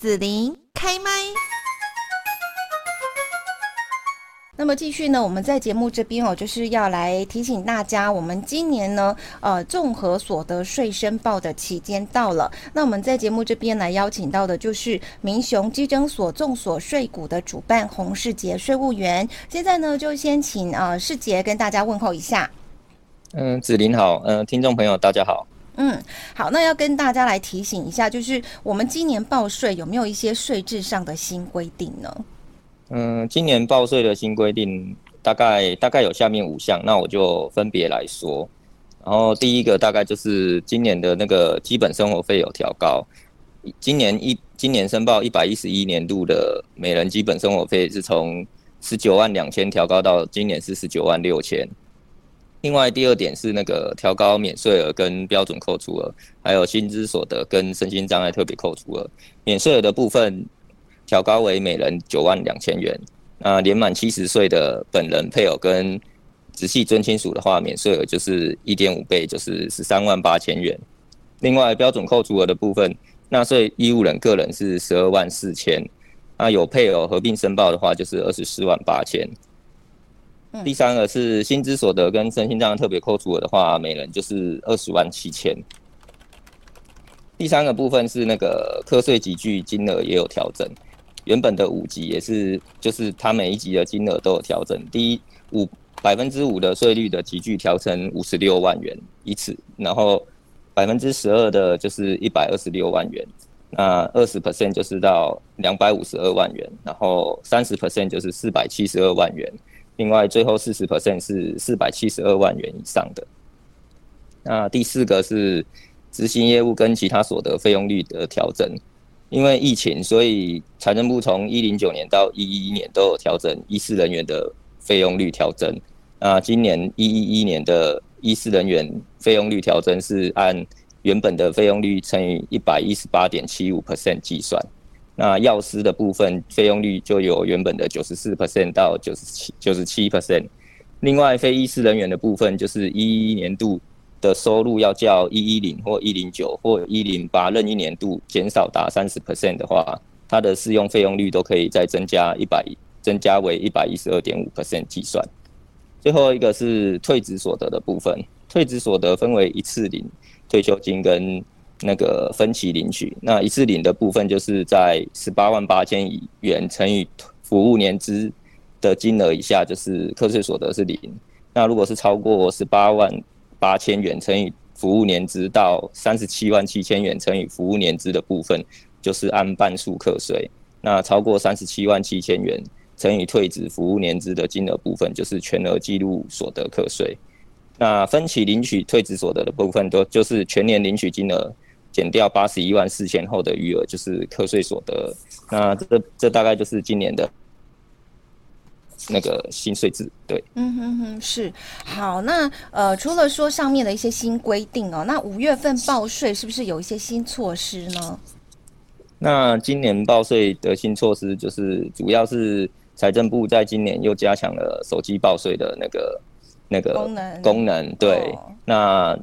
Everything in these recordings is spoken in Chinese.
子琳开麦。那么继续呢，我们在节目这边哦，就是要来提醒大家，我们今年呢，呃，综合所得税申报的期间到了。那我们在节目这边来邀请到的就是民雄基征所众所税股的主办洪世杰税务员。现在呢，就先请呃世杰跟大家问候一下。嗯，子林好，嗯、呃，听众朋友大家好。嗯，好，那要跟大家来提醒一下，就是我们今年报税有没有一些税制上的新规定呢？嗯，今年报税的新规定大概大概有下面五项，那我就分别来说。然后第一个大概就是今年的那个基本生活费有调高，今年一今年申报一百一十一年度的每人基本生活费是从十九万两千调高到今年是十九万六千。另外第二点是那个调高免税额跟标准扣除额，还有薪资所得跟身心障碍特别扣除额，免税额的部分。调高为每人九万两千元。那年满七十岁的本人、配偶跟直系尊亲属的话，免税额就是一点五倍，就是十三万八千元。另外，标准扣除额的部分，纳税义务人个人是十二万四千。那有配偶合并申报的话，就是二十四万八千。第三个是薪资所得跟身心障碍特别扣除额的话，每人就是二十万七千。第三个部分是那个课税级距金额也有调整。原本的五级也是，就是它每一级的金额都有调整。第一五百分之五的税率的级距调成五十六万元一次，然后百分之十二的就是一百二十六万元，那二十 percent 就是到两百五十二万元，然后三十 percent 就是四百七十二万元，另外最后四十 percent 是四百七十二万元以上的。那第四个是执行业务跟其他所得费用率的调整。因为疫情，所以财政部从一零九年到一一一年都有调整医师人员的费用率调整。那今年一一一年的医师人员费用率调整是按原本的费用率乘以一百一十八点七五 percent 计算。那药师的部分费用率就由原本的九十四 percent 到九十七九十七 percent。另外，非医师人员的部分就是一一年度。的收入要较一一零或一零九或一零八任一年度减少达三十 percent 的话，它的适用费用率都可以再增加一百，增加为一百一十二点五 percent 计算。最后一个是退职所得的部分，退职所得分为一次领退休金跟那个分期领取。那一次领的部分就是在十八万八千元乘以服务年资的金额以下，就是课税所得是零。那如果是超过十八万八千元乘以服务年资到三十七万七千元乘以服务年资的部分，就是按半数课税。那超过三十七万七千元乘以退职服务年资的金额部分，就是全额计入所得课税。那分期领取退职所得的部分，都就是全年领取金额减掉八十一万四千后的余额，就是课税所得。那这这大概就是今年的。那个新税制，对，嗯哼哼，是好。那呃，除了说上面的一些新规定哦，那五月份报税是不是有一些新措施呢？那今年报税的新措施就是，主要是财政部在今年又加强了手机报税的那个那个功能功能。对，哦、那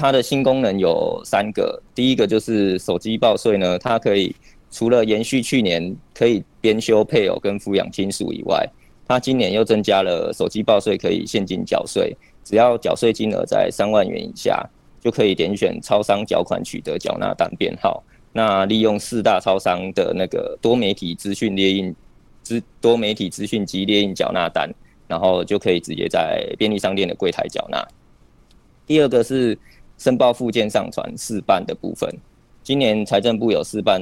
它的新功能有三个，第一个就是手机报税呢，它可以除了延续去年可以编修配偶跟抚养亲属以外。它今年又增加了手机报税可以现金缴税，只要缴税金额在三万元以下，就可以点选超商缴款取得缴纳单编号。那利用四大超商的那个多媒体资讯列印资多媒体资讯机列印缴纳单，然后就可以直接在便利商店的柜台缴纳。第二个是申报附件上传试办的部分，今年财政部有试办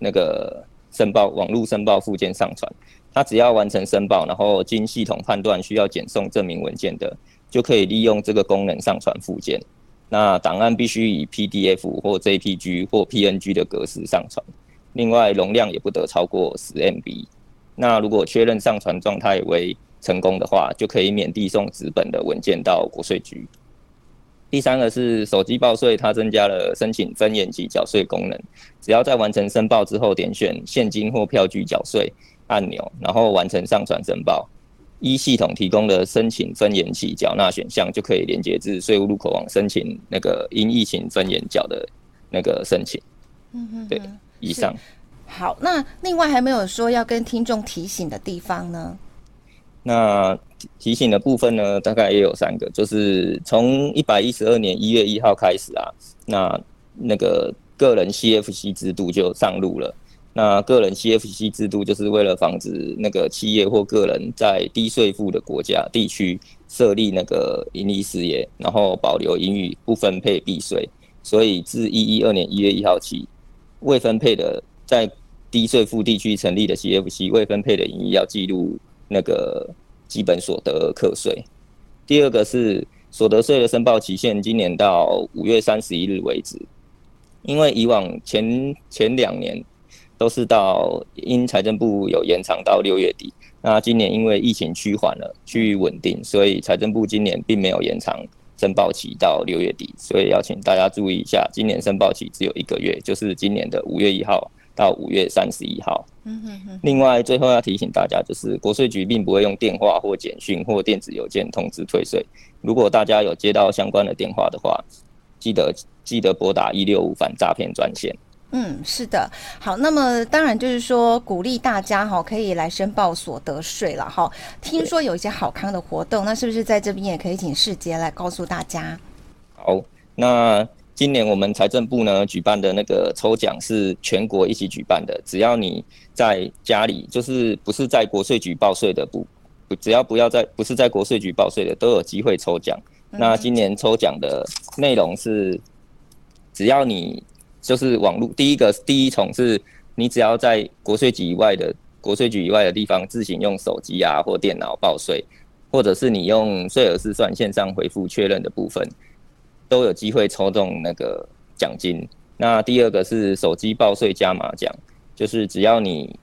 那个申报网络申报附件上传。他只要完成申报，然后经系统判断需要检送证明文件的，就可以利用这个功能上传附件。那档案必须以 PDF 或 JPG 或 PNG 的格式上传，另外容量也不得超过十 MB。那如果确认上传状态为成功的话，就可以免递送纸本的文件到国税局。第三个是手机报税，它增加了申请分延期缴税功能，只要在完成申报之后点选现金或票据缴税。按钮，然后完成上传申报，一系统提供的申请分延期缴纳选项，就可以连接至税务入口网申请那个因疫情分延缴的那个申请。嗯哼，对，以上。好，那另外还没有说要跟听众提醒的地方呢？那提醒的部分呢，大概也有三个，就是从一百一十二年一月一号开始啊，那那个个人 CFC 制度就上路了。那个人 CFC 制度就是为了防止那个企业或个人在低税负的国家地区设立那个盈利事业，然后保留盈余不分配避税。所以自一一二年一月一号起，未分配的在低税负地区成立的 CFC 未分配的盈余要记录。那个基本所得课税，第二个是所得税的申报期限，今年到五月三十一日为止。因为以往前前两年都是到，因财政部有延长到六月底，那今年因为疫情趋缓了，趋于稳定，所以财政部今年并没有延长申报期到六月底，所以要请大家注意一下，今年申报期只有一个月，就是今年的五月一号。到五月三十一号。嗯哼哼。另外，最后要提醒大家，就是国税局并不会用电话或简讯或电子邮件通知退税。如果大家有接到相关的电话的话，记得记得拨打一六五反诈骗专线。嗯，是的。好，那么当然就是说鼓励大家哈，可以来申报所得税了哈。听说有一些好康的活动，那是不是在这边也可以请世杰来告诉大家？好，那。今年我们财政部呢举办的那个抽奖是全国一起举办的，只要你在家里，就是不是在国税局报税的不，只要不要在不是在国税局报税的都有机会抽奖。那今年抽奖的内容是，只要你就是网络第一个第一重是，你只要在国税局以外的国税局以外的地方自行用手机啊或电脑报税，或者是你用税额试算线上回复确认的部分。都有机会抽中那个奖金。那第二个是手机报税加码奖，就是只要你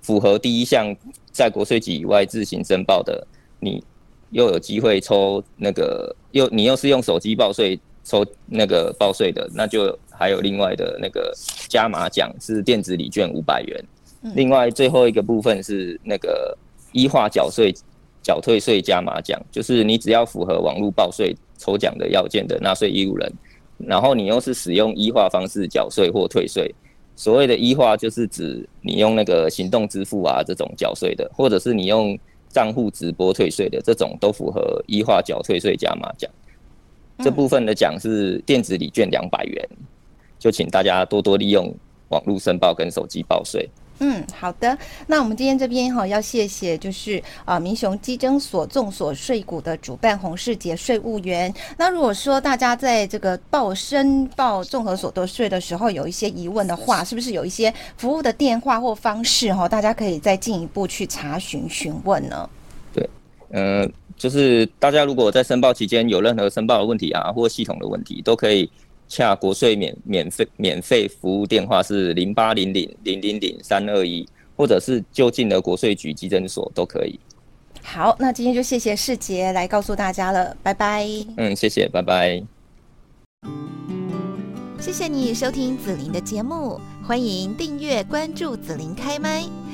符合第一项，在国税局以外自行申报的，你又有机会抽那个又你又是用手机报税抽那个报税的，那就还有另外的那个加码奖是电子礼券五百元。另外最后一个部分是那个一化缴税缴退税加码奖，就是你只要符合网络报税。抽奖的要件的纳税义务人，然后你又是使用一化方式缴税或退税，所谓的一化就是指你用那个行动支付啊这种缴税的，或者是你用账户直播退税的这种都符合一化缴退税加码奖。这部分的奖是电子礼券两百元，就请大家多多利用网络申报跟手机报税。嗯，好的。那我们今天这边哈要谢谢，就是啊民雄基征所众所税股的主办洪世杰税务员。那如果说大家在这个报申报综合所得税的时候有一些疑问的话，是不是有一些服务的电话或方式哈，大家可以再进一步去查询询问呢？对，嗯、呃，就是大家如果在申报期间有任何申报的问题啊，或系统的问题，都可以。洽国税免免费免费服务电话是零八零零零零零三二一，或者是就近的国税局稽征所都可以。好，那今天就谢谢世杰来告诉大家了，拜拜。嗯，谢谢，拜拜。谢谢你收听子琳的节目，欢迎订阅关注子琳开麦。